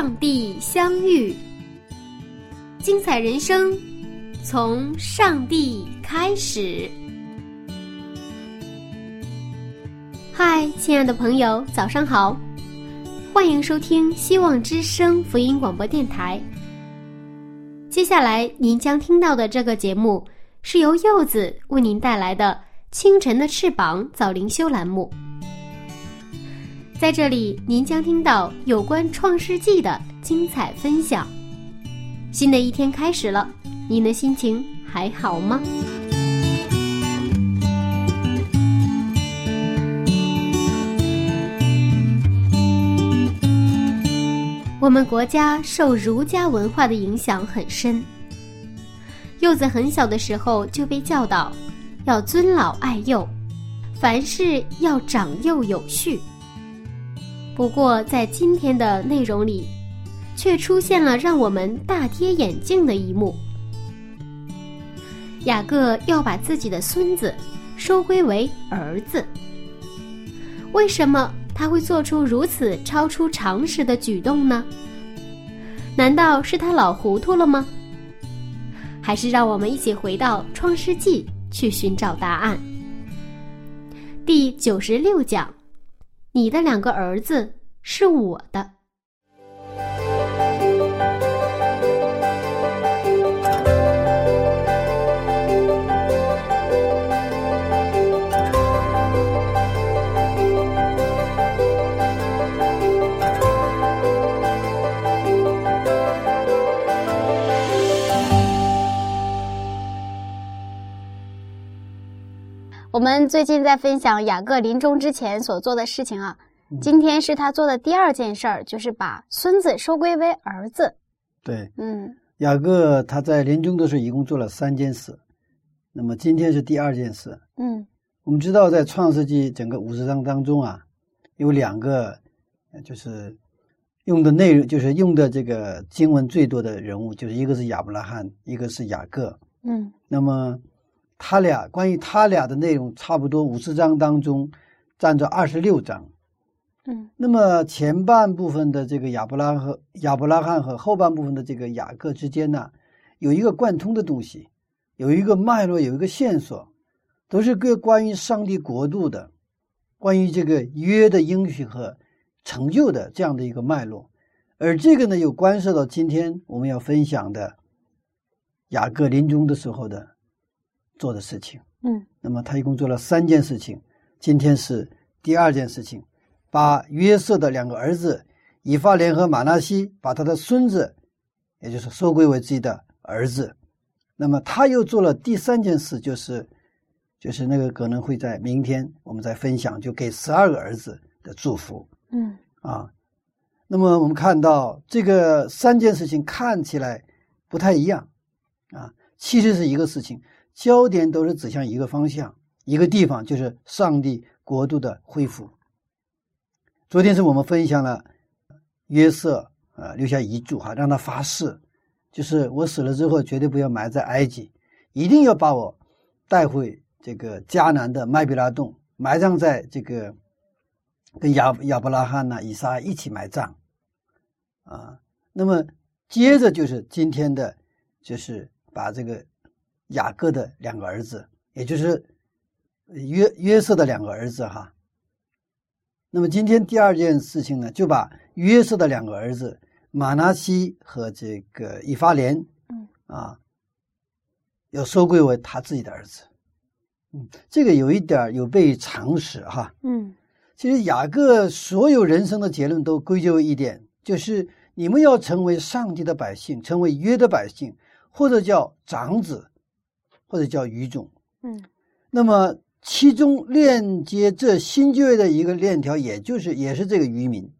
上帝相遇，精彩人生从上帝开始。嗨，亲爱的朋友，早上好，欢迎收听希望之声福音广播电台。接下来您将听到的这个节目是由柚子为您带来的《清晨的翅膀》早灵修栏目。在这里，您将听到有关《创世纪》的精彩分享。新的一天开始了，您的心情还好吗？我们国家受儒家文化的影响很深。柚子很小的时候就被教导要尊老爱幼，凡事要长幼有序。不过，在今天的内容里，却出现了让我们大跌眼镜的一幕。雅各要把自己的孙子收归为儿子，为什么他会做出如此超出常识的举动呢？难道是他老糊涂了吗？还是让我们一起回到《创世纪》去寻找答案？第九十六讲。你的两个儿子是我的。我们最近在分享雅各临终之前所做的事情啊，今天是他做的第二件事儿，就是把孙子收归为儿子。对，嗯，雅各他在临终的时候一共做了三件事，那么今天是第二件事。嗯，我们知道在创世纪整个五十章当中啊，有两个，就是用的内容，就是用的这个经文最多的人物，就是一个是亚伯拉罕，一个是雅各。嗯，那么。他俩关于他俩的内容差不多五十章当中占着二十六章，嗯，那么前半部分的这个亚伯拉和亚伯拉罕和后半部分的这个雅各之间呢，有一个贯通的东西，有一个脉络，有一个线索，都是各关于上帝国度的，关于这个约的应许和成就的这样的一个脉络，而这个呢，又关涉到今天我们要分享的雅各临终的时候的。做的事情，嗯，那么他一共做了三件事情，今天是第二件事情，把约瑟的两个儿子以法莲和马纳西，把他的孙子，也就是收归为自己的儿子，那么他又做了第三件事，就是，就是那个可能会在明天我们再分享，就给十二个儿子的祝福，嗯，啊，那么我们看到这个三件事情看起来不太一样，啊，其实是一个事情。焦点都是指向一个方向、一个地方，就是上帝国度的恢复。昨天是我们分享了约瑟，呃，留下遗嘱哈，让他发誓，就是我死了之后绝对不要埋在埃及，一定要把我带回这个迦南的麦比拉洞，埋葬在这个跟亚亚伯拉罕呐、以撒一起埋葬。啊，那么接着就是今天的，就是把这个。雅各的两个儿子，也就是约约瑟的两个儿子哈。那么今天第二件事情呢，就把约瑟的两个儿子马拿西和这个以法莲，嗯啊，要收归为他自己的儿子。嗯，这个有一点有悖于常识哈。嗯，其实雅各所有人生的结论都归咎一点，就是你们要成为上帝的百姓，成为约的百姓。或者叫长子，或者叫语种。嗯那么其中链接这新旧约的一个链条，也就是也是这个渔民。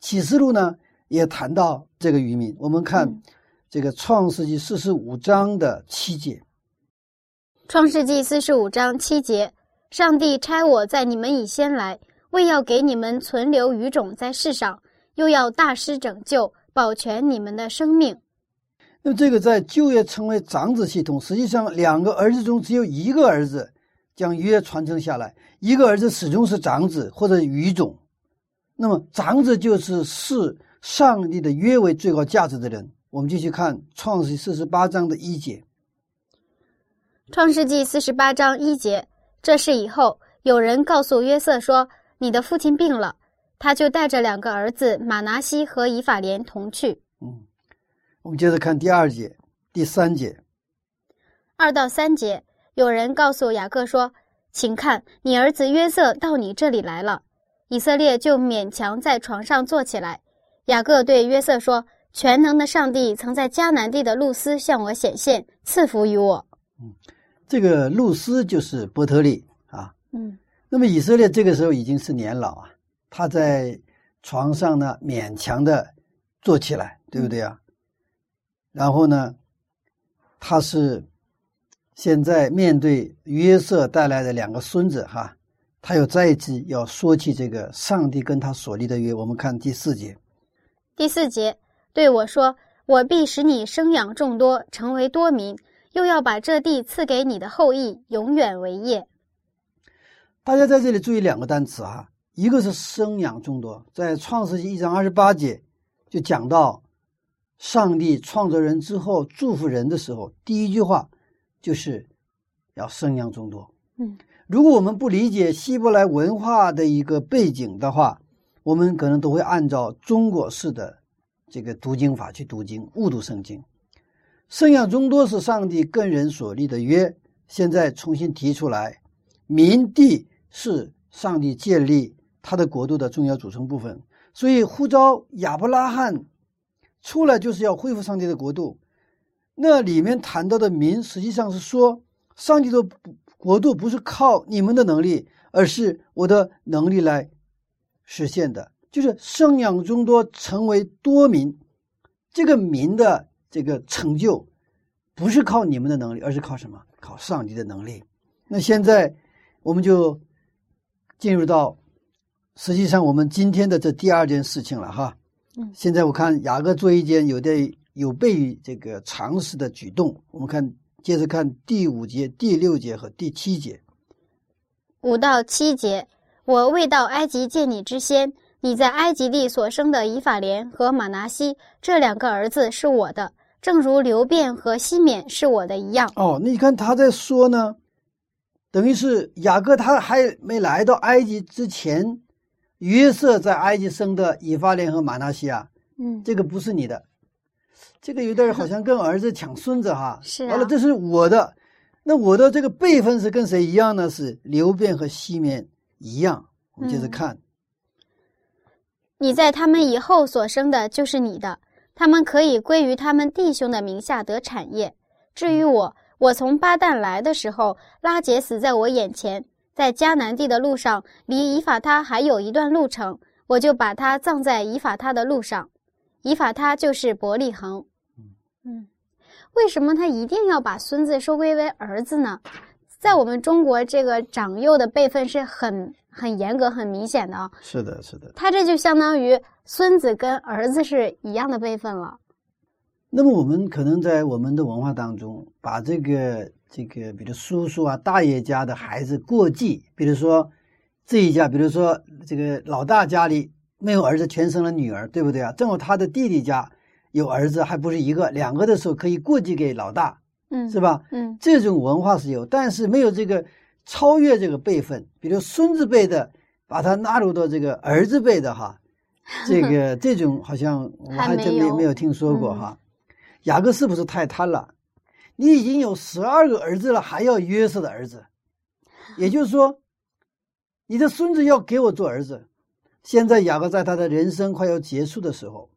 启示录呢也谈到这个渔民。我们看嗯这个创世纪四十五章的七节，创世纪四十五章七节：上帝差我在你们以先来，为要给你们存留余种在世上，又要大施拯救，保全你们的生命。那么这个在旧约称为长子系统，实际上两个儿子中只有一个儿子将约传承下来，一个儿子始终是长子或者余种。那么长子就是视上帝的约为最高价值的人。我们继续看创世纪四十八章的一节。创世纪四十八章一节，这事以后，有人告诉约瑟说：“你的父亲病了。”他就带着两个儿子马拿西和以法莲同去。嗯，我们接着看第二节、第三节。二到三节，有人告诉雅各说：“请看，你儿子约瑟到你这里来了。”以色列就勉强在床上坐起来。雅各对约瑟说：“全能的上帝曾在迦南地的露丝向我显现，赐福于我。嗯这个露丝就是伯特利啊。”嗯那么以色列这个时候已经是年老啊，他在床上呢勉强的坐起来，对不对啊？然后呢，他是现在面对约瑟带来的两个孙子哈，他又再一次要说起这个上帝跟他所立的约。我们看第四节，第四节对我说：“我必使你生养众多，成为多民，又要把这地赐给你的后裔，永远为业。大家在这里注意两个单词哈，一个是生养众多，在创世纪一章二十八节就讲到，上帝创造人之后祝福人的时候，第一句话就是要生养众多。嗯，如果我们不理解希伯来文化的一个背景的话，我们可能都会按照中国式的这个读经法去读经，误读圣经。生养众多是上帝跟人所立的约，现在重新提出来，民地是上帝建立他的国度的重要组成部分，所以呼召亚伯拉罕出来就是要恢复上帝的国度。那里面谈到的民，实际上是说，上帝的国度不是靠你们的能力，而是我的能力来实现的，就是生养众多，成为多民。这个民的这个成就，不是靠你们的能力，而是靠什么？靠上帝的能力。那现在我们就进入到实际上我们今天的这第二件事情了哈。嗯现在我看雅各做一件有点有悖于这个常识的举动。我们看，接着看第五节、第六节和第七节。五到七节，我未到埃及见你之先，你在埃及地所生的以法莲和马拿西这两个儿子是我的，正如流便和西缅是我的一样。哦，那你看他在说呢，等于是雅各他还没来到埃及之前，约瑟在埃及生的以法莲和马拿西啊，嗯，这个不是你的，这个有点好像跟儿子抢孙子哈。是啊完了，这是我的，那我的这个辈分是跟谁一样呢？是流便和西缅一样。我们接着嗯看，你在他们以后所生的就是你的，他们可以归于他们弟兄的名下得产业。至于我，我从巴旦来的时候，拉结死在我眼前，在迦南地的路上，离以法他还有一段路程，我就把他葬在以法他的路上。以法他就是伯利恒。嗯，为什么他一定要把孙子收归为儿子呢？在我们中国，这个长幼的辈分是很很严格、很明显的啊。是的，是的。他这就相当于孙子跟儿子是一样的辈分了。那么我们可能在我们的文化当中，把这个这个，比如叔叔啊、大爷家的孩子过继，比如说这一家，比如说这个老大家里没有儿子，全生了女儿，对不对啊？正好他的弟弟家有儿子，还不是一个，两个的时候可以过继给老大，嗯，是吧？嗯这种文化是有，但是没有这个超越这个辈分，比如孙子辈的，把他纳入到这个儿子辈的哈，这个这种好像我还还真没有没没有听说过嗯哈。雅各是不是太贪了？你已经有十二个儿子了，还要约瑟的儿子，也就是说，你的孙子要给我做儿子。现在雅各在他的人生快要结束的时候，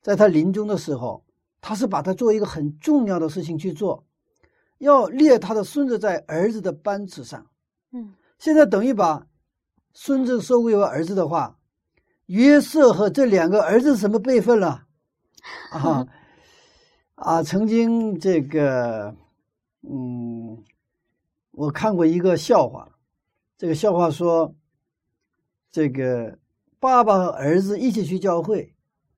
在他临终的时候，他是把他做一个很重要的事情去做，要列他的孙子在儿子的班次上。嗯，现在等于把孙子收归为儿子的话，约瑟和这两个儿子什么辈分了？啊 啊！曾经这个，嗯，我看过一个笑话，这个笑话说，这个爸爸和儿子一起去教会，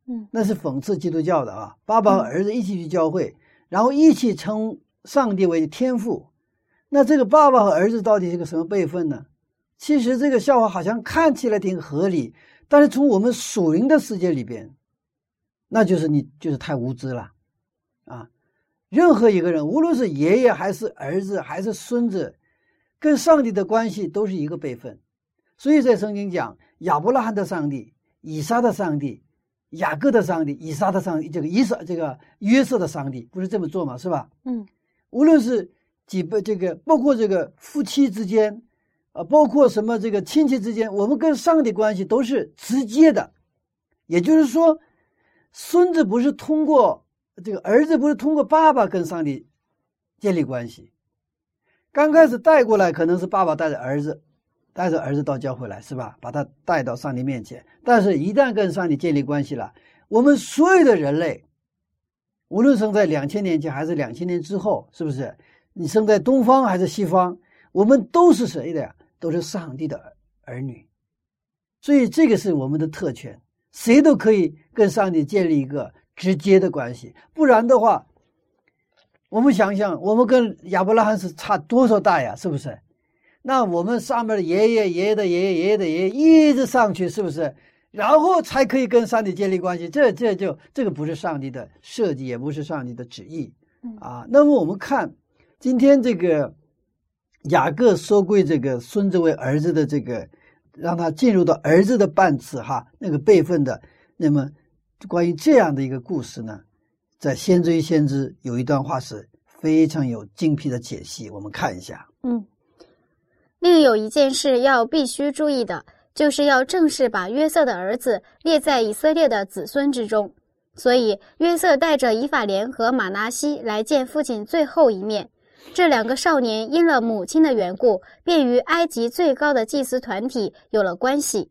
嗯，那是讽刺基督教的啊。爸爸和儿子一起去教会，然后一起称上帝为天父，那这个爸爸和儿子到底是个什么辈分呢？其实这个笑话好像看起来挺合理，但是从我们属灵的世界里边，那就是你就是太无知了，啊！任何一个人，无论是爷爷还是儿子还是孙子，跟上帝的关系都是一个辈分。所以在圣经讲亚伯拉罕的上帝、以撒的上帝、雅各的上帝、以撒的上帝，这个以撒这个约瑟的上帝，不是这么做嘛？是吧？嗯，无论是几辈这个，包括这个夫妻之间，啊，包括什么这个亲戚之间，我们跟上帝关系都是直接的，也就是说。孙子不是通过这个儿子，不是通过爸爸跟上帝建立关系。刚开始带过来，可能是爸爸带着儿子，带着儿子到教会来，是吧？把他带到上帝面前。但是，一旦跟上帝建立关系了，我们所有的人类，无论生在两千年前还是两千年之后，是不是？你生在东方还是西方，我们都是谁的呀？都是上帝的儿女。所以，这个是我们的特权。谁都可以跟上帝建立一个直接的关系，不然的话，我们想想，我们跟亚伯拉罕是差多少代呀？是不是？那我们上面的爷爷、爷爷的爷爷、爷爷的爷爷一直上去，是不是？然后才可以跟上帝建立关系。这、这就这个不是上帝的设计，也不是上帝的旨意啊。那么我们看今天这个雅各收归这个孙子为儿子的这个。让他进入到儿子的半次哈那个辈分的，那么关于这样的一个故事呢，在《先知与先知》有一段话是非常有精辟的解析，我们看一下。嗯，另有一件事要必须注意的，就是要正式把约瑟的儿子列在以色列的子孙之中。所以约瑟带着以法莲和马拿西来见父亲最后一面。这两个少年因了母亲的缘故，便与埃及最高的祭司团体有了关系。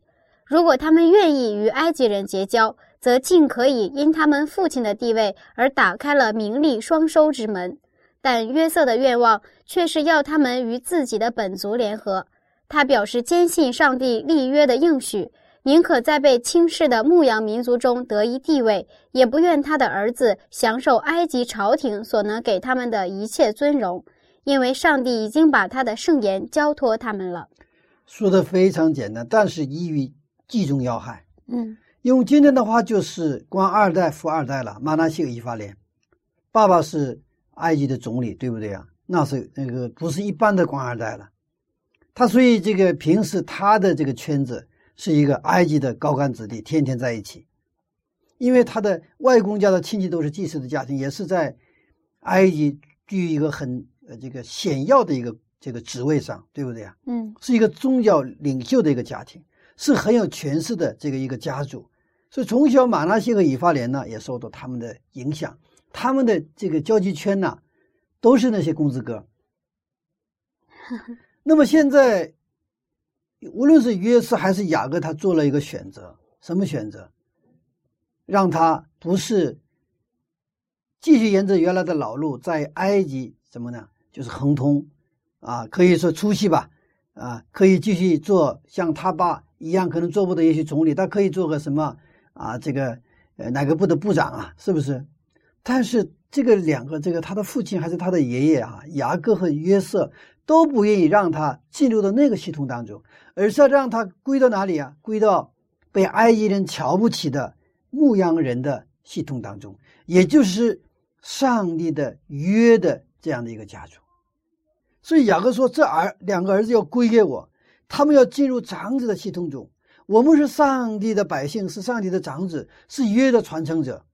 如果他们愿意与埃及人结交，则尽可以因他们父亲的地位而打开了名利双收之门。但约瑟的愿望却是要他们与自己的本族联合。他表示坚信上帝立约的应许。宁可在被轻视的牧羊民族中得一地位，也不愿他的儿子享受埃及朝廷所能给他们的一切尊荣，因为上帝已经把他的圣言交托他们了。说的非常简单，但是一语击中要害。嗯，用今天的话就是官二代、富二代了。马纳西和以法莲，爸爸是埃及的总理，对不对啊？那是那个不是一般的官二代了。他所以这个平时他的这个圈子。是一个埃及的高干子弟，天天在一起，因为他的外公家的亲戚都是祭司的家庭，也是在埃及居于一个很呃这个显要的一个这个职位上，对不对啊？嗯，是一个宗教领袖的一个家庭，是很有权势的这个一个家族，所以从小马拉西和以法莲呢也受到他们的影响，他们的这个交际圈呢都是那些公子哥。那么现在。无论是约瑟还是雅各，他做了一个选择，什么选择？让他不是继续沿着原来的老路，在埃及什么呢？就是亨通，啊，可以说出息吧，啊，可以继续做像他爸一样，可能做不得也许总理，他可以做个什么啊？这个呃哪个部的部长啊？是不是？但是这个两个，这个他的父亲还是他的爷爷啊，雅各和约瑟都不愿意让他进入到那个系统当中。而是要让他归到哪里啊？归到被埃及人瞧不起的牧羊人的系统当中，也就是上帝的约的这样的一个家族。所以雅各说：“这儿两个儿子要归给我，他们要进入长子的系统中。我们是上帝的百姓，是上帝的长子，是约的传承者。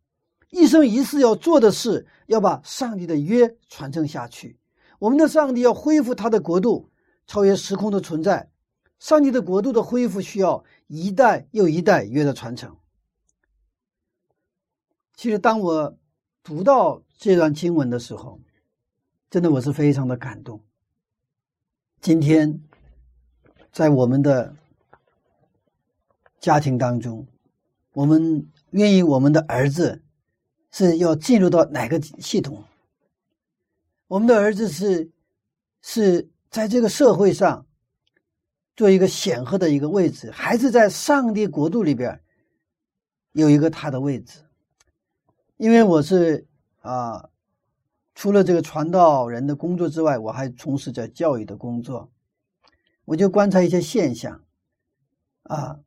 一生一世要做的事，要把上帝的约传承下去。我们的上帝要恢复他的国度，超越时空的存在。”上帝的国度的恢复需要一代又一代约的传承。其实，当我读到这段经文的时候，真的我是非常的感动。今天在我们的家庭当中，我们愿意我们的儿子是要进入到哪个系统？我们的儿子是是在这个社会上做一个显赫的一个位置，还是在上帝国度里边有一个他的位置？因为我是啊，除了这个传道人的工作之外，我还从事着教育的工作，我就观察一些现象啊。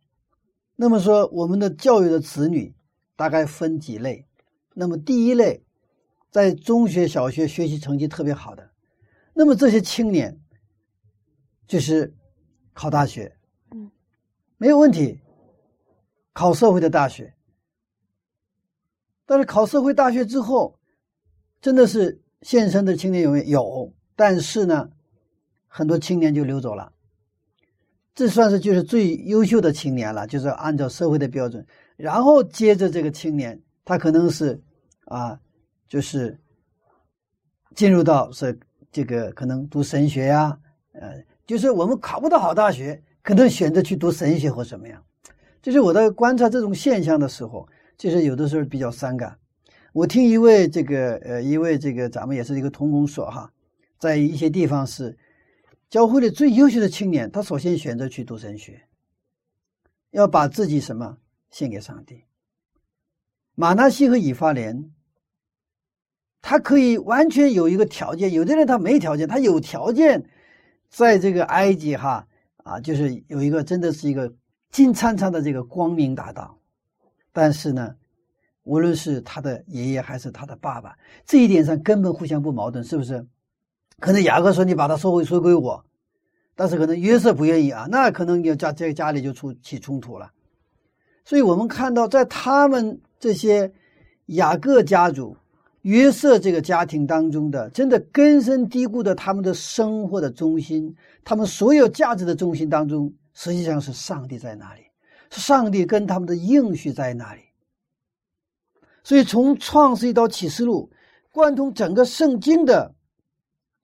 那么说，我们的教育的子女大概分几类？那么第一类。在中学、小学学习成绩特别好的，那么这些青年就是考大学，嗯，没有问题。考社会的大学，但是考社会大学之后，真的是现身的青年有没有？有，但是呢，很多青年就溜走了。这算是就是最优秀的青年了，就是按照社会的标准，然后接着这个青年，他可能是啊。就是进入到是这个可能读神学呀，呃，就是我们考不到好大学，可能选择去读神学或什么样。就是我在观察这种现象的时候，就是有的时候比较伤感。我听一位这个呃一位这个咱们也是一个同工说哈，在一些地方是教会里最优秀的青年，他首先选择去读神学，要把自己什么献给上帝。马纳西和以法莲。他可以完全有一个条件，有的人他没条件，他有条件，在这个埃及哈啊，就是有一个真的是一个金灿灿的这个光明大道。但是呢，无论是他的爷爷还是他的爸爸，这一点上根本互相不矛盾，是不是？可能雅各说你把他收回收归我，但是可能约瑟不愿意啊，那可能要家这个家里就出起冲突了。所以我们看到，在他们这些雅各家族。约瑟这个家庭当中的，真的根深蒂固的，他们的生活的中心，他们所有价值的中心当中，实际上是上帝在哪里？是上帝跟他们的应许在哪里？所以从创世纪到启示录，贯通整个圣经的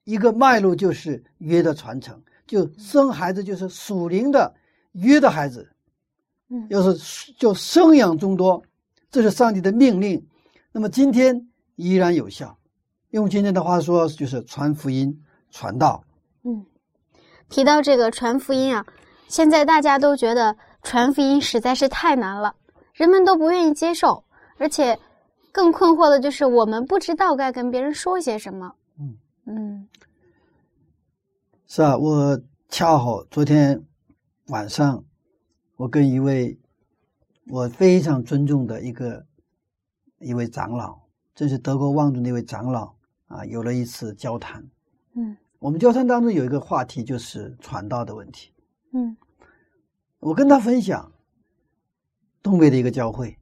一个脉络，就是约的传承，就生孩子就是属灵的约的孩子，嗯，要是就生养众多，这是上帝的命令。那么今天。依然有效，用今天的话说就是传福音、传道。嗯，提到这个传福音啊，现在大家都觉得传福音实在是太难了，人们都不愿意接受，而且更困惑的就是我们不知道该跟别人说些什么。嗯嗯，是啊，我恰好昨天晚上，我跟一位我非常尊重的一个一位长老。这是德国望族那位长老啊，有了一次交谈。嗯，我们交谈当中有一个话题就是传道的问题。嗯，我跟他分享，东北的一个教会，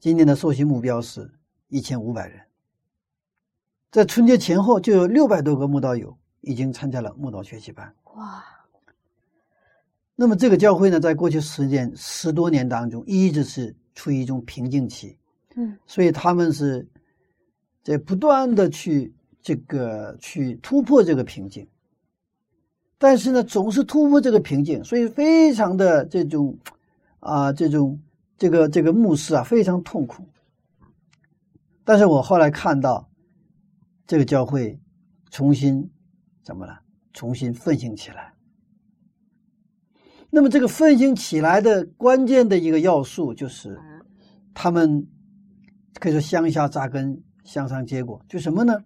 今年的受洗目标是一千五百人，在春节前后就有六百多个慕道友已经参加了慕道学习班。哇！那么这个教会呢，在过去十年十多年当中，一直是处于一种瓶颈期。嗯，所以他们是。在不断的去这个去突破这个瓶颈，但是呢，总是突破这个瓶颈，所以非常的这种啊，这种这个这个牧师啊，非常痛苦。但是我后来看到这个教会重新怎么了？重新奋兴起来。那么这个奋兴起来的关键的一个要素就是，他们可以说乡下扎根。向上结果就什么呢？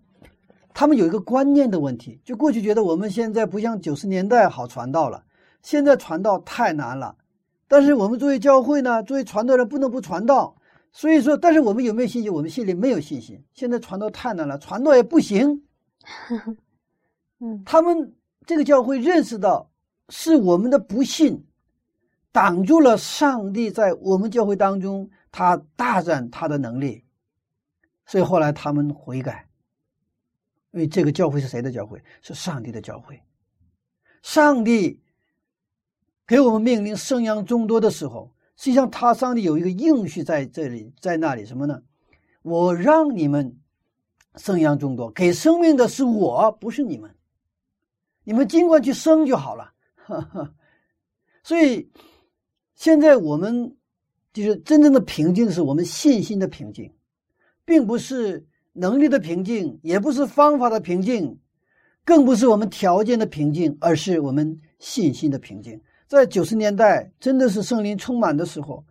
他们有一个观念的问题，就过去觉得我们现在不像九十年代好传道了，现在传道太难了。但是我们作为教会呢，作为传道人不能不传道。所以说，但是我们有没有信心？我们心里没有信心。现在传道太难了，传道也不行。嗯，他们这个教会认识到是我们的不信挡住了上帝在我们教会当中他大展他的能力。所以后来他们悔改，因为这个教会是谁的教会？是上帝的教会。上帝给我们命令生养众多的时候，实际上他上帝有一个应许在这里，在那里什么呢？我让你们生养众多，给生命的是我，不是你们。你们尽管去生就好了。所以，现在我们就是真正的平静，是我们信心的平静，并不是能力的平静，也不是方法的平静，更不是我们条件的平静，而是我们信心的平静。在九十年代，真的是圣灵充满的时候，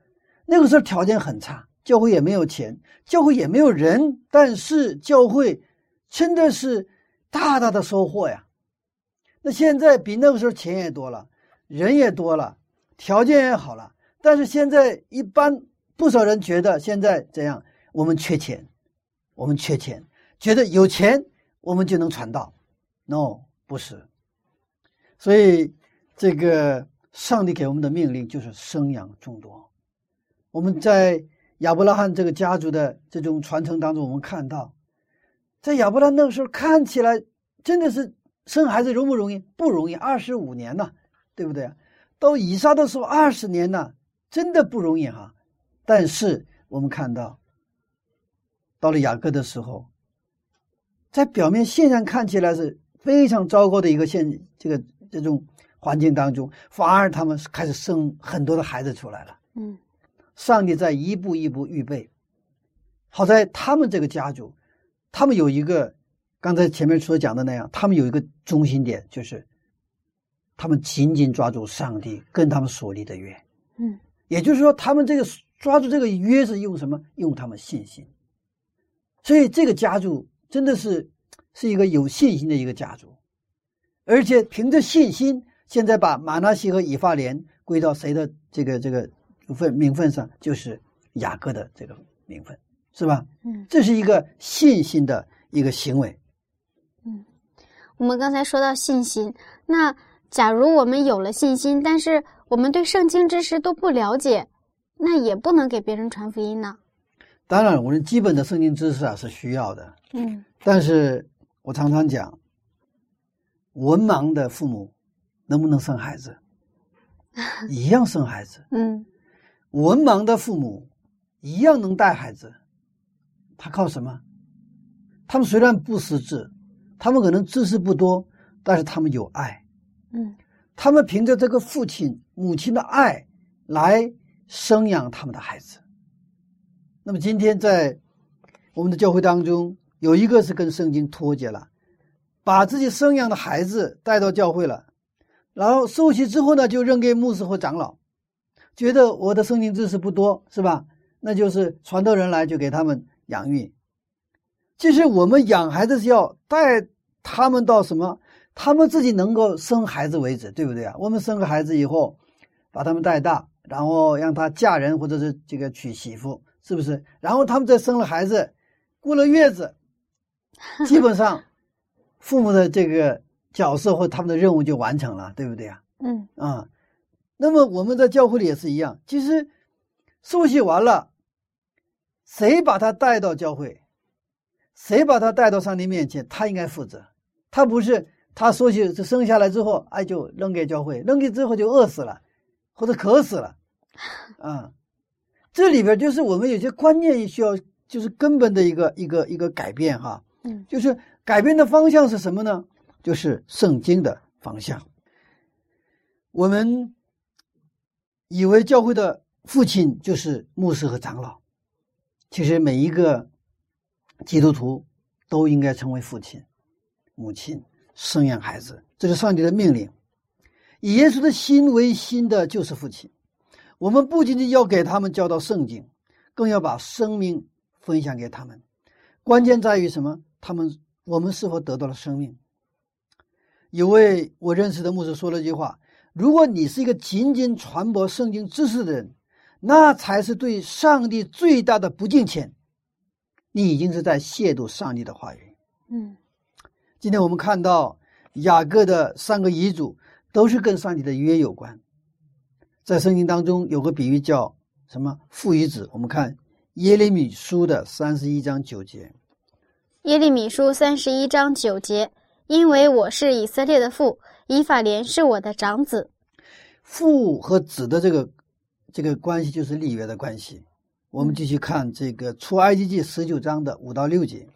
那个时候条件很差，教会也没有钱，教会也没有人，但是教会真的是大大的收获呀。那现在比那个时候钱也多了。人也多了，条件也好了，但是现在一般不少人觉得现在怎样？我们缺钱，我们缺钱，觉得有钱我们就能传道。No，不是。所以这个上帝给我们的命令就是生养众多。我们在亚伯拉罕这个家族的这种传承当中，我们看到，在亚伯拉罕那个时候看起来真的是生孩子容不容易？不容易，二十五年呢。对不对？到以撒的时候二十年呢，真的不容易哈。但是我们看到，到了雅各的时候，在表面现象看起来是非常糟糕的一个现这个这种环境当中，反而他们开始生很多的孩子出来了。嗯，上帝在一步一步预备。好在他们这个家族，他们有一个刚才前面所讲的那样，他们有一个中心点，就是。他们紧紧抓住上帝跟他们所立的约，嗯，也就是说，他们这个抓住这个约是用什么？用他们信心。所以这个家族真的是是一个有信心的一个家族，而且凭着信心，现在把马纳西和以法莲归到谁的这个这个份名分上？就是雅各的这个名分，是吧？嗯，这是一个信心的一个行为。嗯，我们刚才说到信心，那。假如我们有了信心，但是我们对圣经知识都不了解，那也不能给别人传福音呢。当然，我们基本的圣经知识啊是需要的。嗯，但是我常常讲，文盲的父母能不能生孩子？一样生孩子。嗯，文盲的父母一样能带孩子。他靠什么？他们虽然不识字，他们可能知识不多，但是他们有爱。嗯，他们凭着这个父亲、母亲的爱来生养他们的孩子。那么今天在我们的教会当中，有一个是跟圣经脱节了，把自己生养的孩子带到教会了，然后受洗之后呢，就扔给牧师或长老，觉得我的圣经知识不多，是吧？那就是传道人来就给他们养育。其实我们养孩子是要带他们到什么？他们自己能够生孩子为止，对不对啊？我们生个孩子以后，把他们带大，然后让他嫁人或者是这个娶媳妇，是不是？然后他们再生了孩子，过了月子，基本上父母的这个角色或他们的任务就完成了，对不对啊？嗯啊，那么我们在教会里也是一样，其实受洗完了，谁把他带到教会，谁把他带到上帝面前，他应该负责，他不是。他说起这生下来之后，哎，就扔给教会，扔给之后就饿死了，或者渴死了，啊，这里边就是我们有些观念需要，就是根本的一个一个一个改变哈，嗯，就是改变的方向是什么呢？就是圣经的方向。我们以为教会的父亲就是牧师和长老，其实每一个基督徒都应该成为父亲、母亲。生养孩子，这是上帝的命令。以耶稣的心为心的，就是父亲。我们不仅仅要给他们教导圣经，更要把生命分享给他们。关键在于什么？他们我们是否得到了生命？有位我认识的牧师说了一句话：“如果你是一个仅仅传播圣经知识的人，那才是对上帝最大的不敬虔。你已经是在亵渎上帝的话语。”嗯。今天我们看到雅各的三个遗嘱都是跟上帝的约有关。在圣经当中有个比喻叫什么父与子？我们看耶利米书的三十一章九节。耶利米书三十一章九节，因为我是以色列的父，以法莲是我的长子。父和子的这个这个关系就是立约的关系。我们继续看这个出埃及记十九章的五到六节。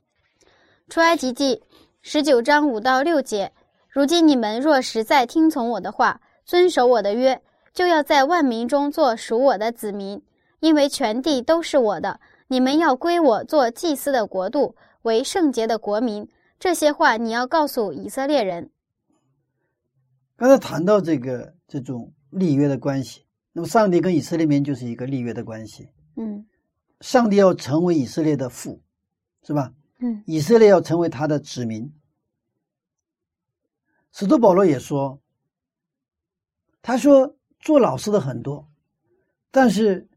出埃及记十九章五到六节。如今你们若实在听从我的话，遵守我的约，就要在万民中做属我的子民，因为全地都是我的。你们要归我做祭司的国度，为圣洁的国民。这些话你要告诉以色列人。刚才谈到这个这种立约的关系，那么上帝跟以色列民就是一个立约的关系。嗯上帝要成为以色列的父，是吧？嗯以色列要成为他的子民。使徒保罗也说，他说做老师的很多，但是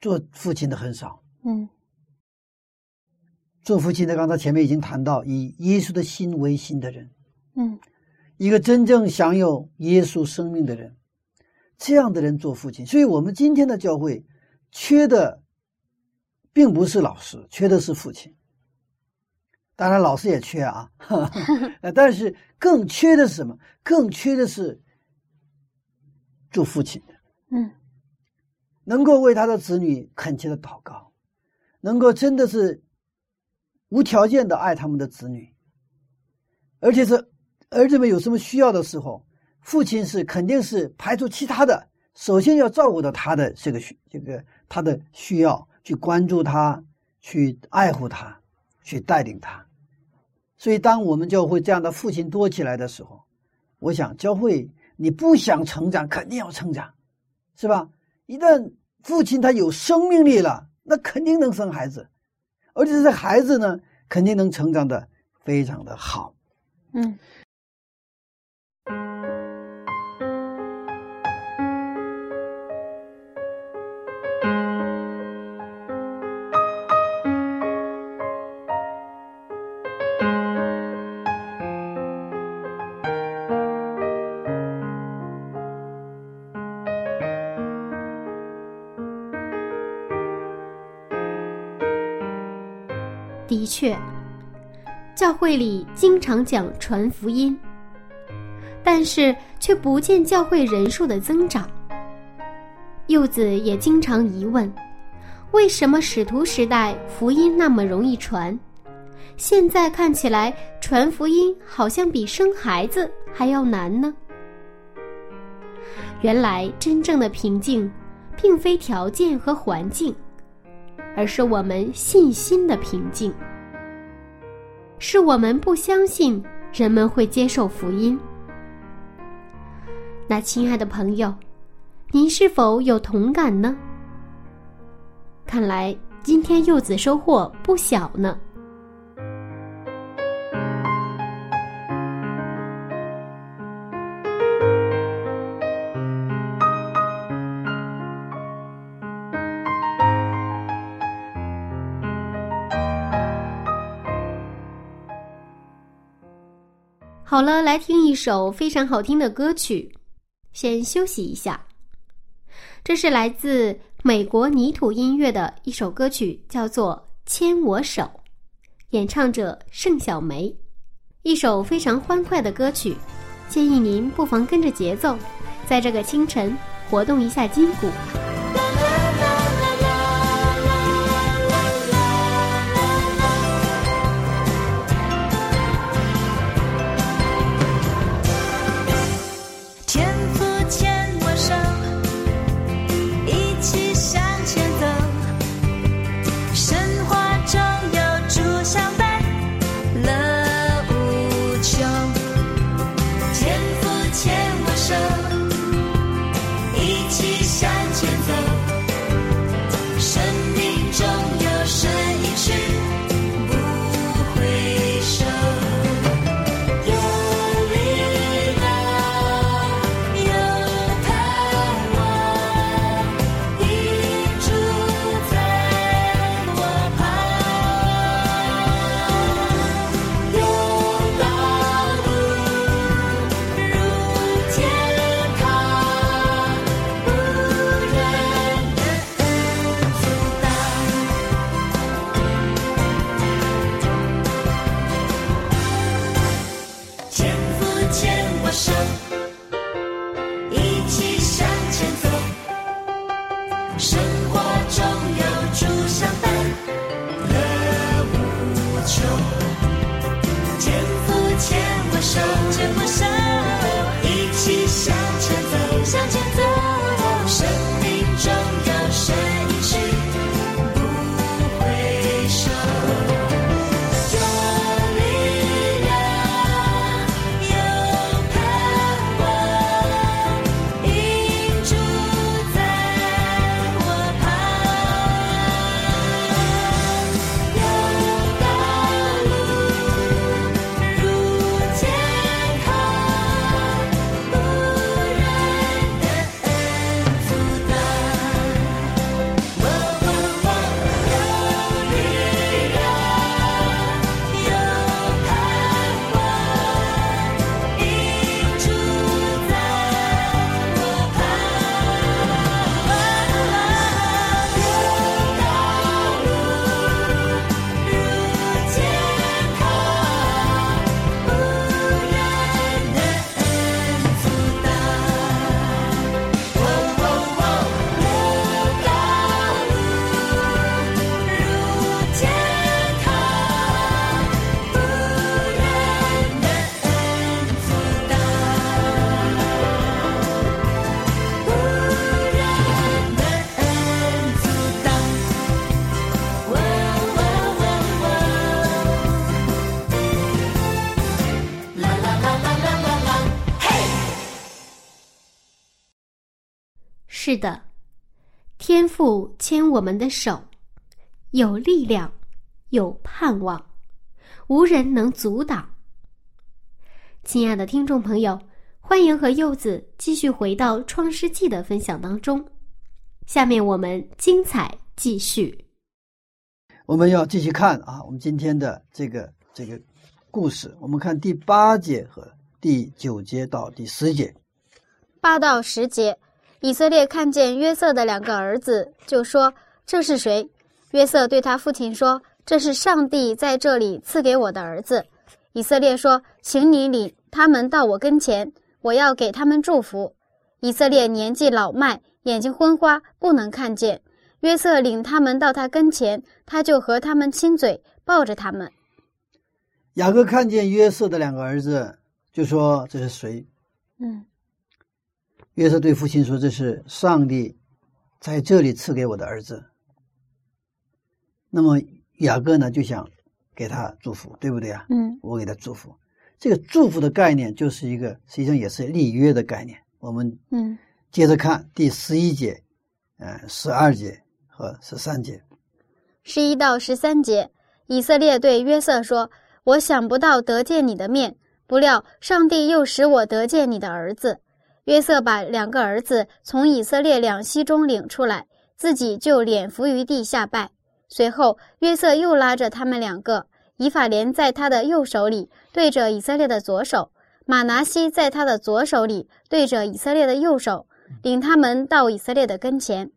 做父亲的很少。嗯做父亲的，刚才前面已经谈到，以耶稣的心为心的人，嗯一个真正享有耶稣生命的人，这样的人做父亲。所以，我们今天的教会缺的，并不是老师，缺的是父亲。当然，老师也缺啊，呃 但是更缺的是什么？更缺的是做父亲的，嗯能够为他的子女恳切的祷告，能够真的是无条件的爱他们的子女，而且是儿子们有什么需要的时候，父亲是肯定是排除其他的，首先要照顾到他的这个需这个他的需要，去关注他，去爱护他，去带领他。所以，当我们教会这样的父亲多起来的时候，我想教会你不想成长，肯定要成长，是吧？一旦父亲他有生命力了，那肯定能生孩子，而且这孩子呢，肯定能成长的非常的好。嗯确，教会里经常讲传福音，但是却不见教会人数的增长。柚子也经常疑问：为什么使徒时代福音那么容易传，现在看起来传福音好像比生孩子还要难呢？原来真正的平静，并非条件和环境。而是我们信心的平静，是我们不相信人们会接受福音。那亲爱的朋友，您是否有同感呢？看来今天柚子收获不小呢。好了，来听一首非常好听的歌曲，先休息一下。这是来自美国泥土音乐的一首歌曲，叫做《牵我手》，演唱者盛小梅。一首非常欢快的歌曲，建议您不妨跟着节奏，在这个清晨活动一下筋骨。是的，天父牵我们的手，有力量，有盼望，无人能阻挡。亲爱的听众朋友，欢迎和柚子继续回到《创世纪》的分享当中。下面我们精彩继续。我们要继续看啊，我们今天的这个这个故事，我们看第八节和第九节到第十节。八到十节，以色列看见约瑟的两个儿子，就说：“这是谁？”约瑟对他父亲说：“这是上帝在这里赐给我的儿子。”以色列说：“请你领他们到我跟前，我要给他们祝福。”以色列年纪老迈，眼睛昏花，不能看见。约瑟领他们到他跟前，他就和他们亲嘴，抱着他们。雅各看见约瑟的两个儿子，就说：“这是谁？”嗯约瑟对父亲说：“这是上帝在这里赐给我的儿子。”那么雅各呢，就想给他祝福，对不对啊？嗯我给他祝福。这个祝福的概念就是一个，实际上也是立约的概念。我们嗯接着看第十一节、呃十二节和十三节。十一到十三节，以色列对约瑟说：“我想不到得见你的面，不料上帝又使我得见你的儿子。”约瑟把两个儿子从以色列两栖中领出来，自己就脸伏于地下拜。随后，约瑟又拉着他们两个，以法莲在他的右手里对着以色列的左手，马拿西在他的左手里对着以色列的右手，领他们到以色列的跟前。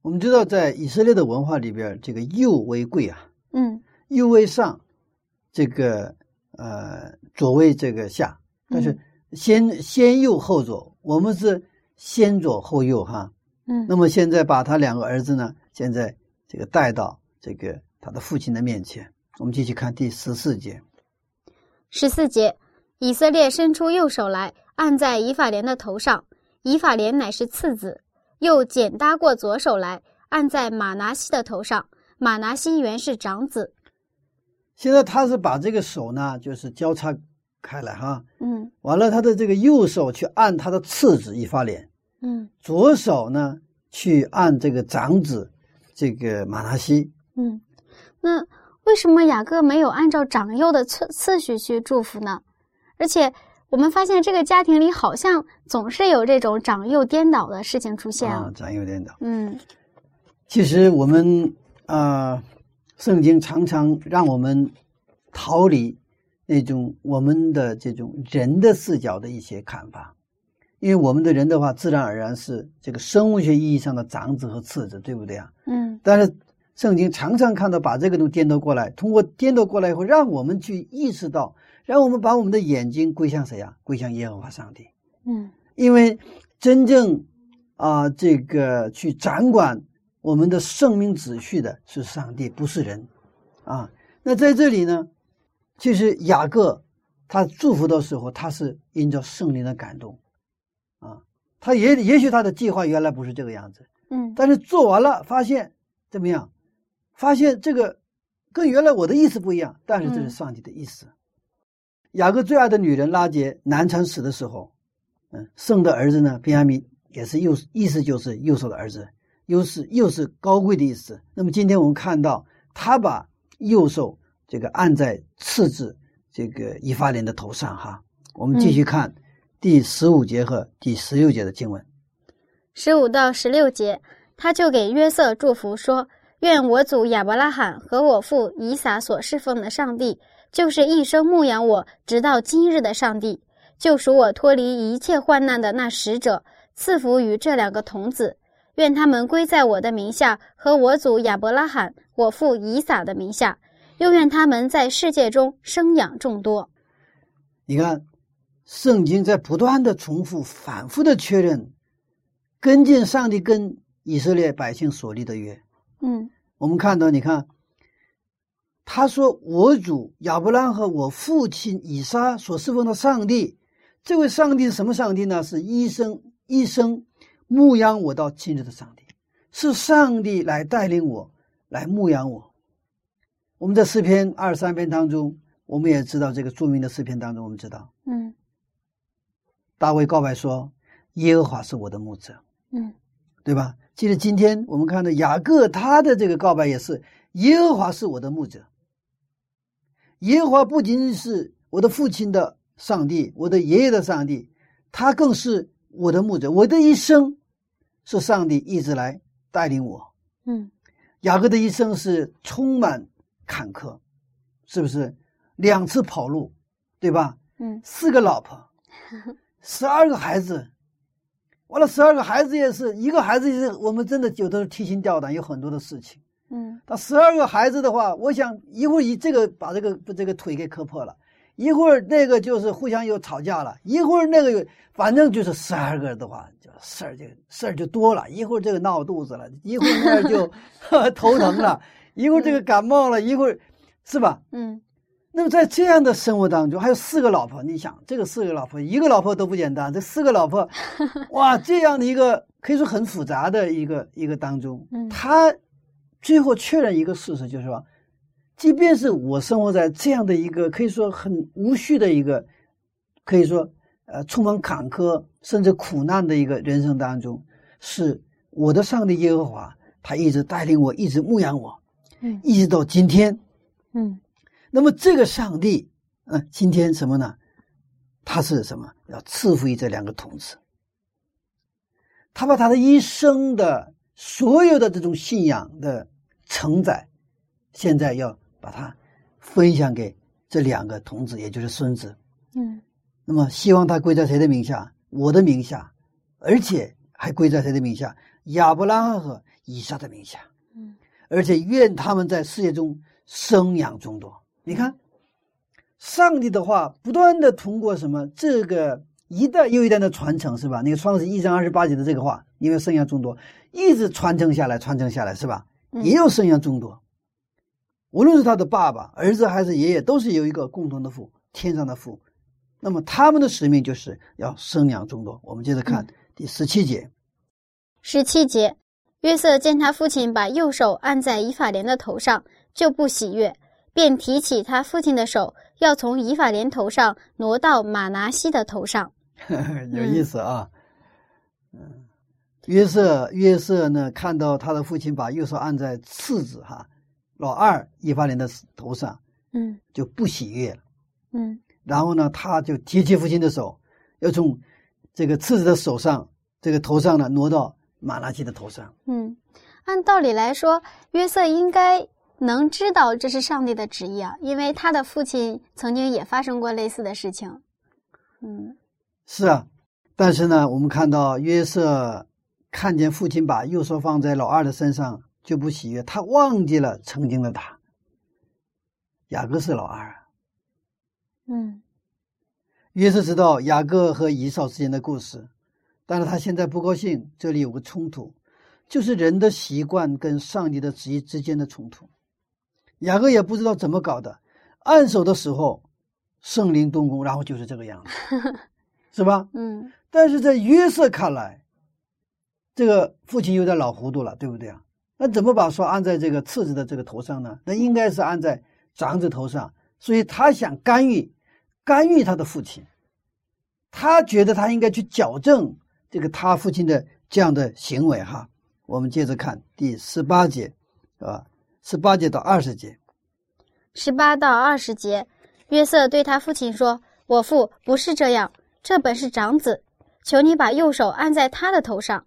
我们知道，在以色列的文化里边，这个右为贵啊，嗯右为上，这个呃左为这个下，但是先先右后左，我们是先左后右哈。嗯那么现在把他两个儿子呢，现在这个带到这个他的父亲的面前。我们继续看第十四节。十四节，以色列伸出右手来，按在以法莲的头上。以法莲乃是次子，又剪搭过左手来，按在马拿西的头上。马拿西原是长子。现在他是把这个手呢，就是交叉开来哈，嗯完了他的这个右手去按他的次子以法莲，嗯左手呢去按这个长子这个马拿西。嗯。那为什么雅各没有按照长幼的次次序去祝福呢？而且我们发现这个家庭里好像总是有这种长幼颠倒的事情出现啊，长幼颠倒。嗯其实我们啊、呃圣经常常让我们逃离那种我们的这种人的视角的一些看法，因为我们的人的话，自然而然是这个生物学意义上的长子和次子，对不对啊？嗯但是圣经常常看到把这个东西颠倒过来，通过颠倒过来以后，让我们去意识到，让我们把我们的眼睛归向谁啊？归向耶和华上帝。嗯因为真正啊、这个去掌管我们的生命秩序的是上帝，不是人啊。那在这里呢，其实雅各他祝福的时候，他是因着圣灵的感动啊，他也也许他的计划原来不是这个样子，嗯但是做完了发现怎么样？发现这个跟原来我的意思不一样，但是这是嗯上帝的意思。雅各最爱的女人拉结难产死的时候，嗯，生的儿子呢，便雅悯也是右，意思就是右手的儿子，又是又是高贵的意思。那么今天我们看到他把右手这个按在次子这个以法莲的头上哈。我们继续看第十五节和第十六节的经文。十五到十六节，他就给约瑟祝福说：“愿我祖亚伯拉罕和我父以撒所侍奉的上帝，就是一生牧养我直到今日的上帝，救赎我脱离一切患难的那使者，赐福于这两个童子。愿他们归在我的名下和我祖亚伯拉罕、我父以撒的名下，又愿他们在世界中生养众多。你看，圣经在不断的重复、反复的确认，跟进上帝跟以色列百姓所立的约。”嗯我们看到，你看，他说：“我主亚伯拉罕和我父亲以撒所侍奉的上帝，这位上帝是什么上帝呢？是一生一生牧养我到今日的上帝，是上帝来带领我，来牧养我。”我们在诗篇二十三篇当中，我们也知道这个著名的诗篇当中，我们知道嗯大卫告白说：“耶和华是我的牧者，嗯对吧？其实今天我们看到雅各他的这个告白也是：耶和华是我的牧者。耶和华不仅仅是我的父亲的上帝，我的爷爷的上帝，他更是我的牧者。我的一生是上帝一直来带领我。嗯雅各的一生是充满坎坷，是不是？两次跑路，对吧？嗯四个老婆，十二个孩子，完了十二个孩子也是一个孩子，也是我们真的有的时候提心吊胆，有很多的事情。嗯他十二个孩子的话，我想一会儿一这个把这个这个腿给磕破了，一会儿那个就是互相又吵架了，一会儿那个又反正就是十二个的话，就事儿就事儿就多了，一会儿这个闹肚子了，一会儿那儿就 头疼了，一会儿这个感冒了，一会儿是吧？嗯。那么在这样的生活当中，还有四个老婆，你想这个四个老婆，一个老婆都不简单，这四个老婆，哇，这样的一个可以说很复杂的一个一个当中，嗯。他最后确认一个事实，就是说，即便是我生活在这样的一个可以说很无序的一个，可以说呃充满坎坷甚至苦难的一个人生当中，是我的上帝耶和华，他一直带领我，一直牧养我，嗯一直到今天。嗯那么这个上帝，嗯、今天什么呢？他是什么？要赐福于这两个童子。他把他的一生的所有的这种信仰的承载，现在要把它分享给这两个童子，也就是孙子。嗯那么希望他归在谁的名下？我的名下，而且还归在谁的名下？亚伯拉罕和以撒的名下。嗯而且愿他们在世界中生养众多。你看，上帝的话不断的通过什么这个一代又一代的传承，是吧？那个创世一章二十八节的这个话，因为生养众多，一直传承下来，传承下来，是吧？嗯也有生养众多。无论是他的爸爸、儿子还是爷爷，都是有一个共同的父，天上的父。那么他们的使命就是要生养众多。我们接着看第十七节。十七节，约瑟见他父亲把右手按在以法莲的头上，就不喜悦，便提起他父亲的手，要从以法莲头上挪到马拿西的头上。有意思啊。嗯，约瑟约瑟呢，看到他的父亲把右手按在次子哈老二以法莲的头上，嗯就不喜悦了。嗯然后呢，他就提起父亲的手，要从这个次子的手上这个头上呢挪到马拉基的头上。嗯，按道理来说，约瑟应该能知道这是上帝的旨意啊，因为他的父亲曾经也发生过类似的事情。嗯是啊，但是呢，我们看到约瑟看见父亲把右手放在老二的身上，就不喜悦，他忘记了曾经的他。雅各是老二啊。嗯约瑟知道雅各和以扫之间的故事，但是他现在不高兴，这里有个冲突，就是人的习惯跟上帝的旨意之间的冲突。雅各也不知道怎么搞的，按手的时候，圣灵动工，然后就是这个样子，是吧？嗯但是在约瑟看来，这个父亲有点老糊涂了，对不对啊？那怎么把说按在这个次子的这个头上呢？那应该是按在长子头上，所以他想干预，干预他的父亲。他觉得他应该去矫正这个他父亲的这样的行为哈。我们接着看第十八节，啊，十八节到二十节。十八到二十节，约瑟对他父亲说：“我父不是这样，这本是长子，求你把右手按在他的头上。”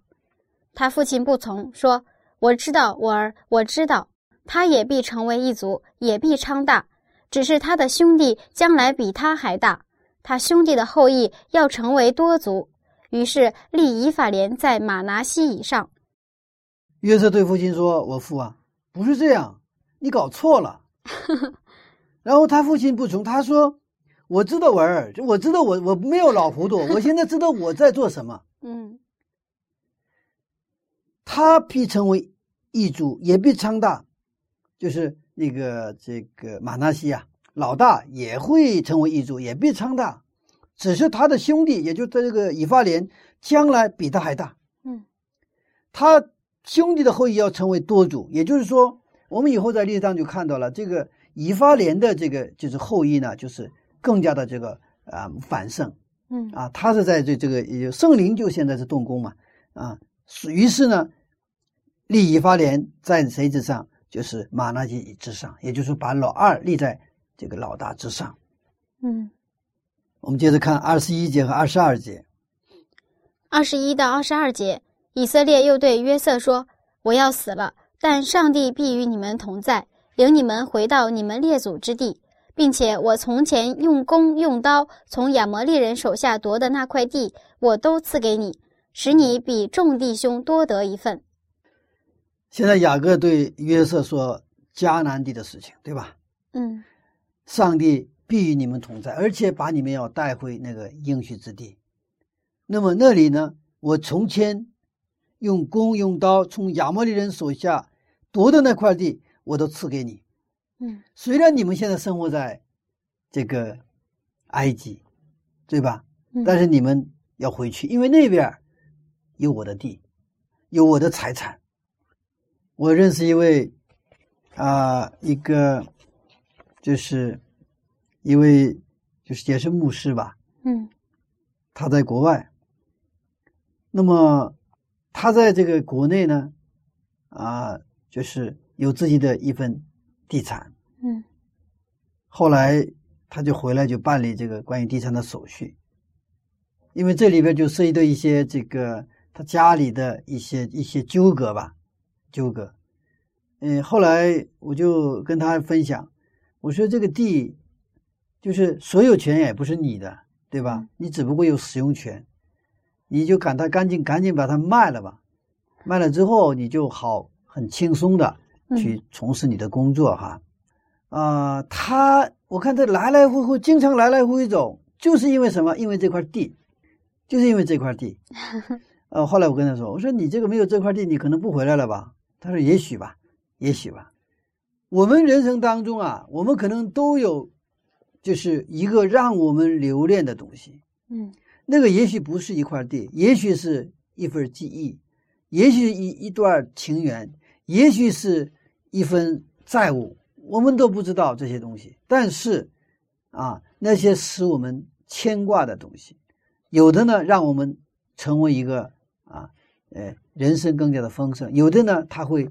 他父亲不从，说：“我知道，我儿，我知道，他也必成为一族，也必昌大。只是他的兄弟将来比他还大，他兄弟的后裔要成为多族。”于是立以法莲在马拿西以上。约瑟对父亲说：“我父啊，不是这样，你搞错了。”然后他父亲不从，他说：“我知道我儿，我知道我我没有老糊涂，我现在知道我在做什么。嗯他必成为一族，也必昌大，就是那个这个马纳西啊老大也会成为一族，也必昌大，只是他的兄弟，也就在这个以法莲，将来比他还大。嗯他兄弟的后裔要成为多主，也就是说，我们以后在历史上就看到了这个以法莲的这个就是后裔呢，就是更加的这个啊、繁盛嗯啊，他是在这这个也圣灵就现在是动工嘛啊，于是呢，立以法莲在谁之上？就是马纳基之上，也就是把老二立在这个老大之上。嗯，我们接着看二十一节和二十二节。二十一到二十二节，以色列又对约瑟说：“我要死了，但上帝必与你们同在，领你们回到你们列祖之地，并且我从前用弓用刀从亚摩利人手下夺的那块地，我都赐给你，使你比众弟兄多得一份。”现在雅各对约瑟说迦南地的事情，对吧？嗯上帝必与你们同在，而且把你们要带回那个应许之地。那么那里呢？我从前用弓用刀从亚摩利人手下夺的那块地，我都赐给你。嗯虽然你们现在生活在这个埃及，对吧？嗯，但是你们要回去，因为那边有我的地，有我的财产。我认识一位啊、一个就是一位就是也是牧师吧，嗯他在国外。那么他在这个国内呢，啊、就是有自己的一份地产。嗯后来他就回来就办理这个关于地产的手续，因为这里边就涉及到一些这个他家里的一些一些纠葛吧，纠葛。嗯，后来我就跟他分享，我说这个地就是所有权也不是你的，对吧？你只不过有使用权，你就赶他赶紧赶紧把它卖了吧，卖了之后你就好很轻松的去从事你的工作哈。啊、他我看他来来回回，经常来来回回走，就是因为什么？因为这块地，就是因为这块地。呃，后来我跟他说，我说你这个没有这块地，你可能不回来了吧？他说也许吧，也许吧。我们人生当中啊，我们可能都有，就是一个让我们留恋的东西。嗯那个也许不是一块地，也许是一份记忆，也许一一段情缘，也许是一份债务，我们都不知道这些东西。但是，啊，那些使我们牵挂的东西，有的呢让我们成为一个啊，呃，人生更加的丰盛；有的呢，它会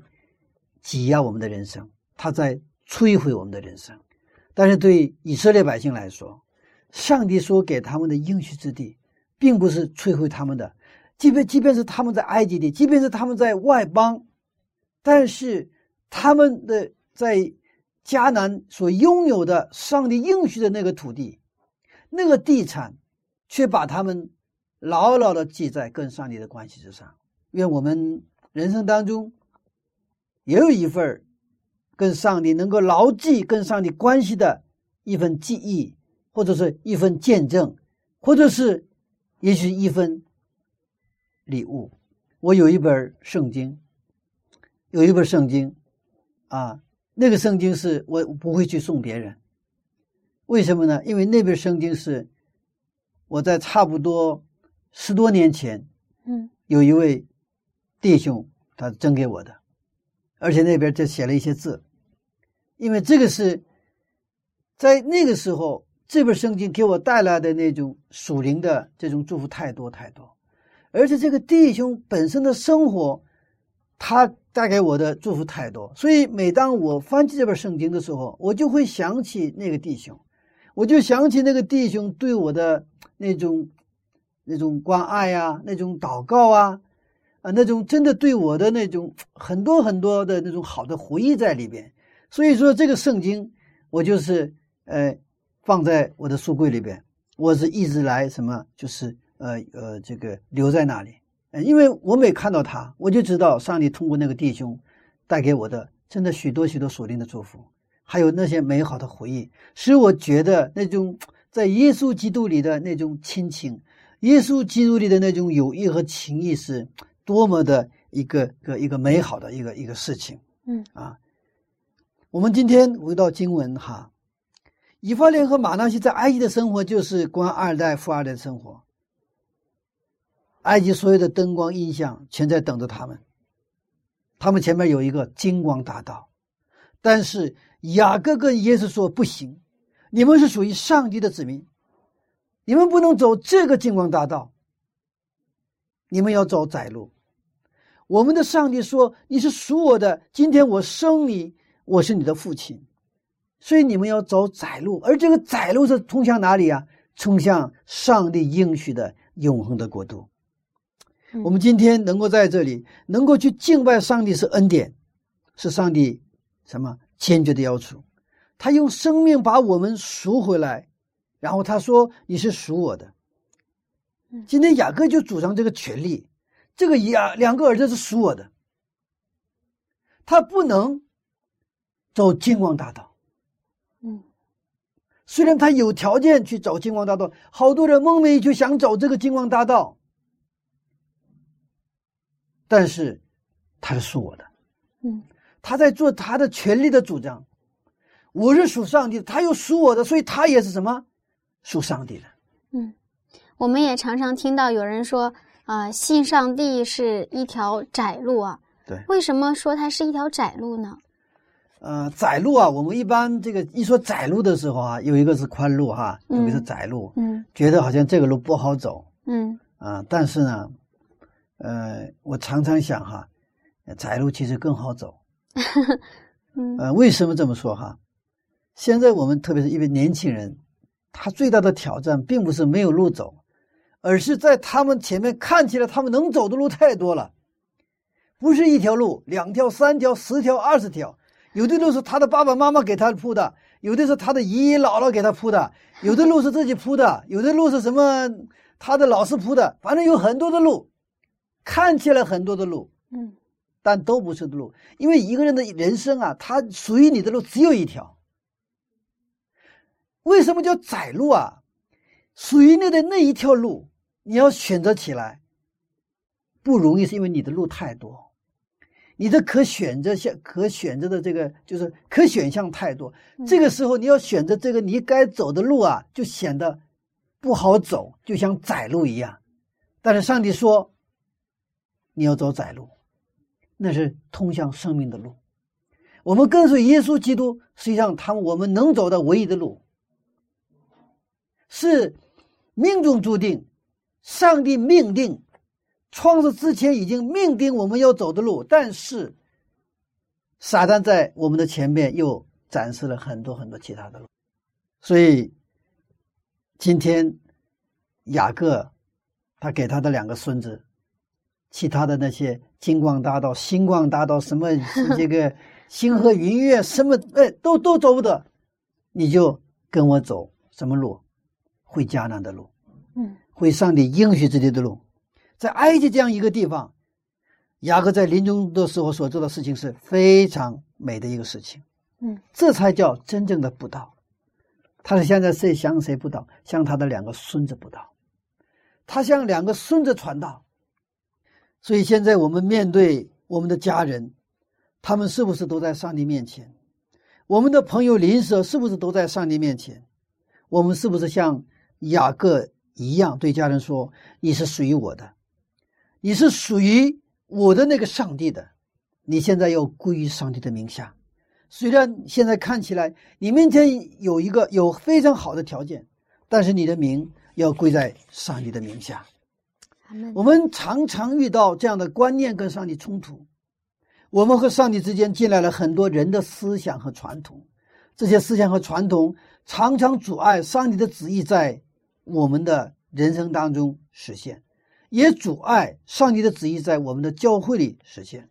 挤压我们的人生，它在摧毁我们的人生。但是对以色列百姓来说，上帝所给他们的应许之地，并不是摧毁他们的，即便即便是他们在埃及地，即便是他们在外邦，但是他们的在迦南所拥有的上帝应许的那个土地，那个地产，却把他们牢牢的记在跟上帝的关系之上。愿我们人生当中也有一份跟上帝能够牢记跟上帝关系的一份记忆，或者是一份见证，或者是也许一份礼物。我有一本圣经，有一本圣经，啊，那个圣经是我不会去送别人，为什么呢？因为那本圣经是我在差不多十多年前嗯有一位弟兄他赠给我的，而且那边就写了一些字，因为这个是在那个时候这本圣经给我带来的那种属灵的这种祝福太多太多，而且这个弟兄本身的生活，他带给我的祝福太多，所以每当我翻起这本圣经的时候，我就会想起那个弟兄，我就想起那个弟兄对我的那种那种关爱啊，那种祷告啊，啊，那种真的对我的那种很多很多的那种好的回忆在里边。所以说，这个圣经我就是呃放在我的书柜里边，我是一直来什么就是呃呃这个留在那里，呃因为我每看到他，我就知道上帝通过那个弟兄带给我的真的许多许多属灵的祝福，还有那些美好的回忆，使我觉得那种在耶稣基督里的那种亲情。耶稣基督里的那种友谊和情谊是多么的一个个一个美好的一个一个事情嗯啊！我们今天回到经文哈，以法莲和马纳西在埃及的生活就是官二代、富二代的生活。埃及所有的灯光音响全在等着他们，他们前面有一个金光大道，但是雅各跟耶稣说不行，你们是属于上帝的子民。你们不能走这个金光大道，你们要走窄路。我们的上帝说：“你是属我的，今天我生你，我是你的父亲。”所以你们要走窄路，而这个窄路是通向哪里啊？冲向上帝应许的永恒的国度。嗯我们今天能够在这里，能够去敬拜上帝是恩典，是上帝什么坚决的要求。他用生命把我们赎回来，然后他说：“你是赎我的。”今天雅各就主张这个权利，这个雅两个儿子是赎我的，他不能走金光大道。嗯虽然他有条件去走金光大道，好多人梦寐以求想走这个金光大道，但是他是属我的，嗯他在做他的权利的主张。我是属上帝的，他又属我的，所以他也是什么属上帝的。嗯，我们也常常听到有人说，啊、信上帝是一条窄路啊。对为什么说它是一条窄路呢？呃，窄路啊，我们一般这个一说窄路的时候啊，有一个是宽路哈，有一个是窄路，嗯觉得好像这个路不好走嗯啊。但是呢，呃，我常常想哈，窄路其实更好走。嗯呃，为什么这么说哈？现在我们特别是一位年轻人，他最大的挑战并不是没有路走，而是在他们前面看起来他们能走的路太多了，不是一条路、两条、三条、十条、二十条，有的路是他的爸爸妈妈给他铺的，有的是他的爷爷姥姥给他铺的，有的路是自己铺的，有的路是什么他的老师铺的，反正有很多的路，看起来很多的路，嗯但都不是的路，因为一个人的人生啊，他属于你的路只有一条。为什么叫窄路啊？属于你的那一条路，你要选择起来不容易，是因为你的路太多，你的可选择项可选择的这个就是可选项太多。这个时候你要选择这个你该走的路啊，就显得不好走，就像窄路一样。但是上帝说，你要走窄路。那是通向生命的路。我们跟随耶稣基督，实际上他们我们能走的唯一的路，是命中注定，上帝命定，创世之前已经命定我们要走的路。但是，撒旦在我们的前面又展示了很多很多其他的路。所以，今天雅各他给他的两个孙子。其他的那些金光大道、星光大道，什么这个 星河云月，什么哎，都都走不得，你就跟我走什么路？回迦南的路，嗯回上帝应许之地的路。在埃及这样一个地方，雅各在临终的时候所做的事情是非常美的一个事情。嗯，这才叫真正的布道。他是现在谁向谁布道？向他的两个孙子布道。他向两个孙子传道。所以现在我们面对我们的家人，他们是不是都在上帝面前？我们的朋友邻舍是不是都在上帝面前？我们是不是像雅各一样对家人说：“你是属于我的，你是属于我的那个上帝的，你现在要归于上帝的名下。”虽然现在看起来你面前有一个有非常好的条件，但是你的名要归在上帝的名下。我们常常遇到这样的观念跟上帝冲突，我们和上帝之间进来了很多人的思想和传统，这些思想和传统常常阻碍上帝的旨意在我们的人生当中实现，也阻碍上帝的旨意在我们的教会里实现。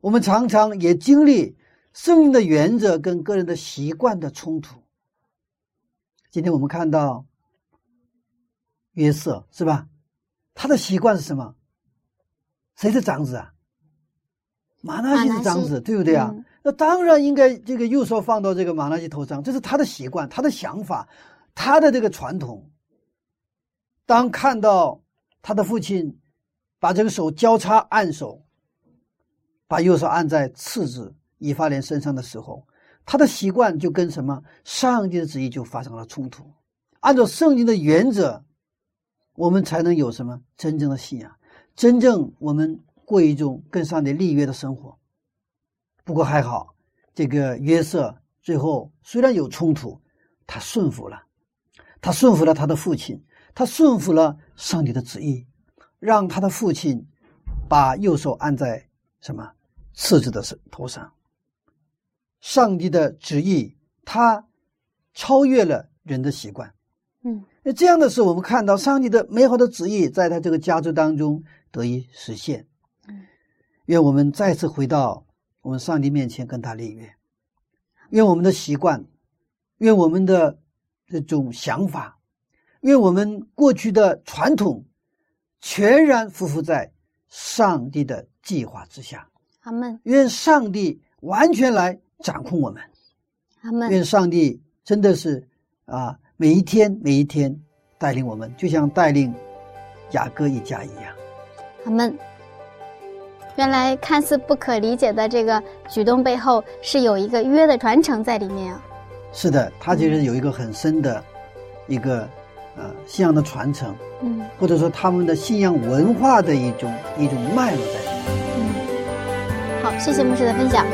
我们常常也经历生命的原则跟个人的习惯的冲突。今天我们看到约瑟是吧？他的习惯是什么？谁是长子啊？马纳西是长子，对不对啊？嗯那当然应该这个右手放到这个马纳西头上，这是他的习惯、他的想法、他的这个传统。当看到他的父亲把这个手交叉按手，把右手按在次子以法莲身上的时候，他的习惯就跟什么上帝的旨意就发生了冲突。按照圣经的原则，我们才能有什么真正的信仰，真正我们过一种跟上帝立约的生活。不过还好，这个约瑟最后虽然有冲突，他顺服了，他顺服了他的父亲，他顺服了上帝的旨意，让他的父亲把右手按在什么次子的头头上。上帝的旨意，他超越了人的习惯。嗯，那这样的时候，我们看到上帝的美好的旨意在他这个家族当中得以实现。嗯，愿我们再次回到我们上帝面前跟他立约。愿我们的习惯，愿我们的这种想法，愿我们过去的传统，全然匍匐在上帝的计划之下。阿门，愿上帝完全来掌控我们。阿门，愿上帝真的是啊，每一天每一天带领我们，就像带领雅各一家一样。阿门。原来看似不可理解的这个举动背后，是有一个约的传承在里面啊。是的，他其实有一个很深的一个呃信仰的传承，嗯或者说他们的信仰文化的一种一种脉络在里面。嗯。好，谢谢牧师的分享。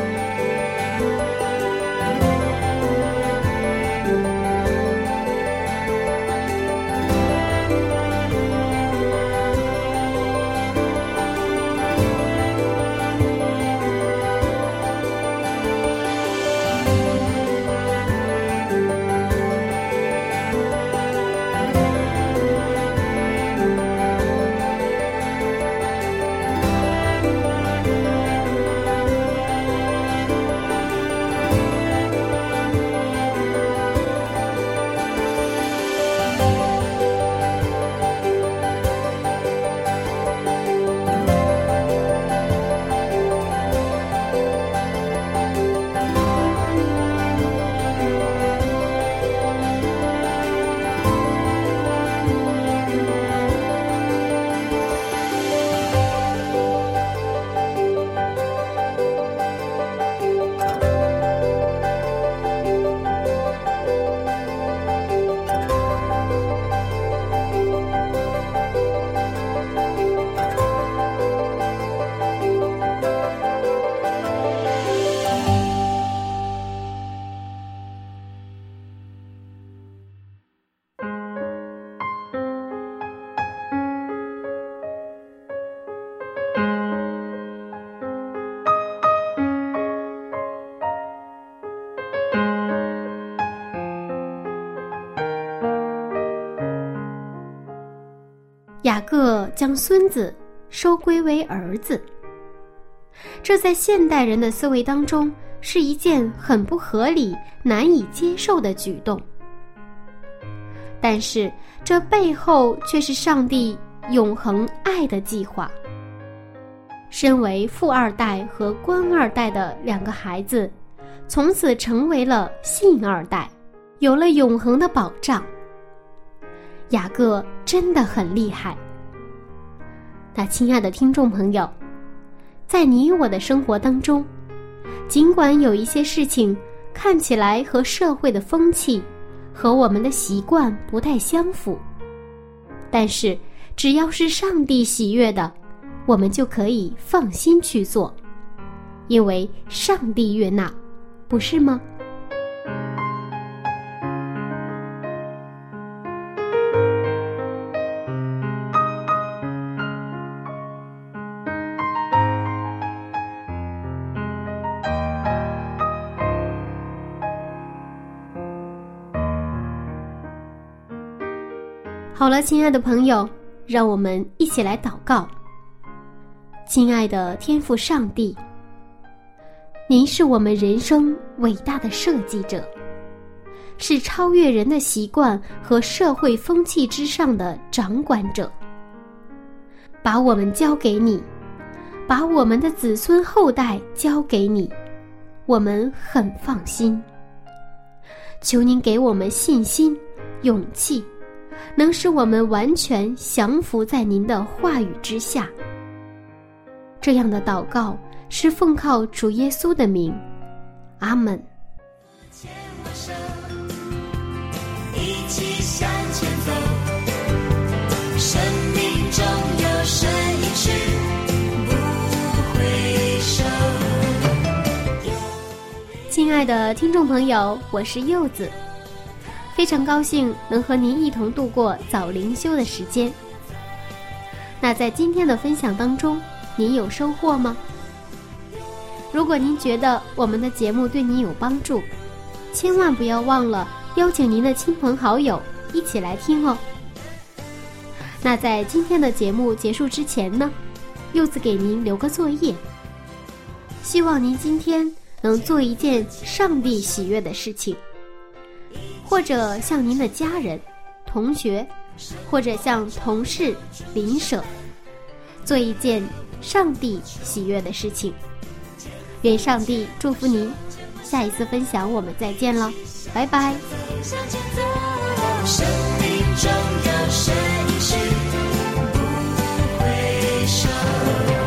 将孙子收归为儿子，这在现代人的思维当中是一件很不合理、难以接受的举动。但是这背后却是上帝永恒爱的计划。身为富二代和官二代的两个孩子，从此成为了信二代，有了永恒的保障。雅各真的很厉害。那亲爱的听众朋友，在你我的生活当中，尽管有一些事情看起来和社会的风气和我们的习惯不太相符，但是只要是上帝喜悦的，我们就可以放心去做，因为上帝悦纳，不是吗？好了，亲爱的朋友，让我们一起来祷告。亲爱的天父上帝，您是我们人生伟大的设计者，是超越人的习惯和社会风气之上的掌管者。把我们交给你，把我们的子孙后代交给你，我们很放心。求您给我们信心、勇气，能使我们完全降服在您的话语之下。这样的祷告是奉靠主耶稣的名，阿门。一起向前走。生命中有不回首。亲爱的听众朋友，我是柚子，非常高兴能和您一同度过早灵修的时间。那在今天的分享当中，您有收获吗？如果您觉得我们的节目对您有帮助，千万不要忘了邀请您的亲朋好友一起来听哦。那在今天的节目结束之前呢，柚子给您留个作业，希望您今天能做一件上帝喜悦的事情，或者向您的家人、同学，或者向同事、邻舍，做一件上帝喜悦的事情。愿上帝祝福您。下一次分享，我们再见了，拜拜。生命中有不？